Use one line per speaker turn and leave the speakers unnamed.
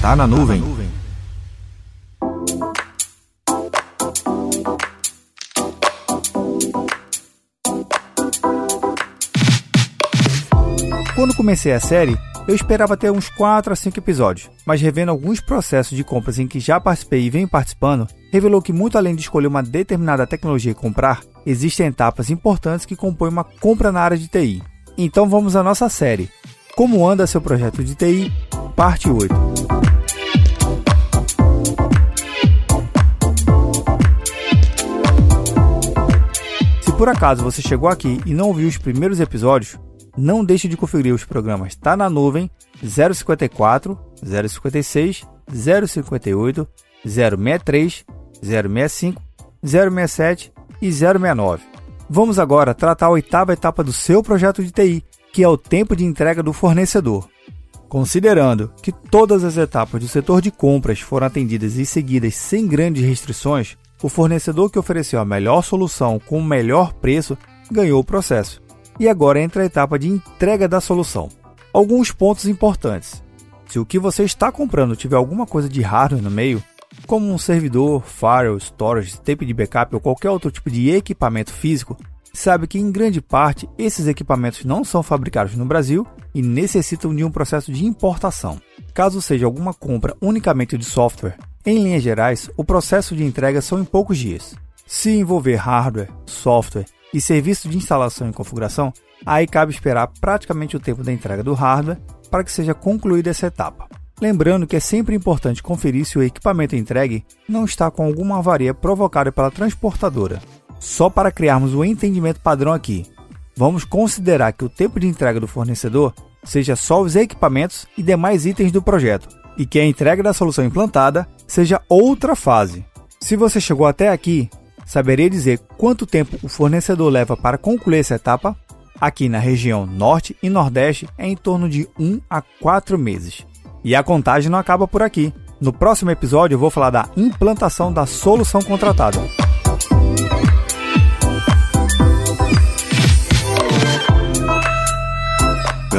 Tá na nuvem. Quando comecei a série, eu esperava ter uns 4 a 5 episódios, mas revendo alguns processos de compras em que já participei e venho participando, revelou que muito além de escolher uma determinada tecnologia e comprar, existem etapas importantes que compõem uma compra na área de TI. Então vamos à nossa série. Como anda seu projeto de TI? Parte 8. Se por acaso você chegou aqui e não ouviu os primeiros episódios, não deixe de conferir os programas Tá na Nuvem 054, 056, 058, 063, 065, 067 e 069. Vamos agora tratar a oitava etapa do seu projeto de TI, que é o tempo de entrega do fornecedor. Considerando que todas as etapas do setor de compras foram atendidas e seguidas sem grandes restrições, o fornecedor que ofereceu a melhor solução com o melhor preço ganhou o processo. E agora entra a etapa de entrega da solução. Alguns pontos importantes. Se o que você está comprando tiver alguma coisa de hardware no meio, como um servidor, firewall, storage, tape de backup ou qualquer outro tipo de equipamento físico, sabe que em grande parte esses equipamentos não são fabricados no Brasil e necessitam de um processo de importação. Caso seja alguma compra unicamente de software, em linhas gerais, o processo de entrega são em poucos dias. Se envolver hardware, software e serviço de instalação e configuração, aí cabe esperar praticamente o tempo da entrega do hardware para que seja concluída essa etapa. Lembrando que é sempre importante conferir se o equipamento entregue não está com alguma avaria provocada pela transportadora. Só para criarmos um entendimento padrão aqui, vamos considerar que o tempo de entrega do fornecedor seja só os equipamentos e demais itens do projeto, e que a entrega da solução implantada seja outra fase. Se você chegou até aqui, saberia dizer quanto tempo o fornecedor leva para concluir essa etapa? Aqui na região Norte e Nordeste é em torno de 1 a 4 meses. E a contagem não acaba por aqui. No próximo episódio eu vou falar da implantação da solução contratada.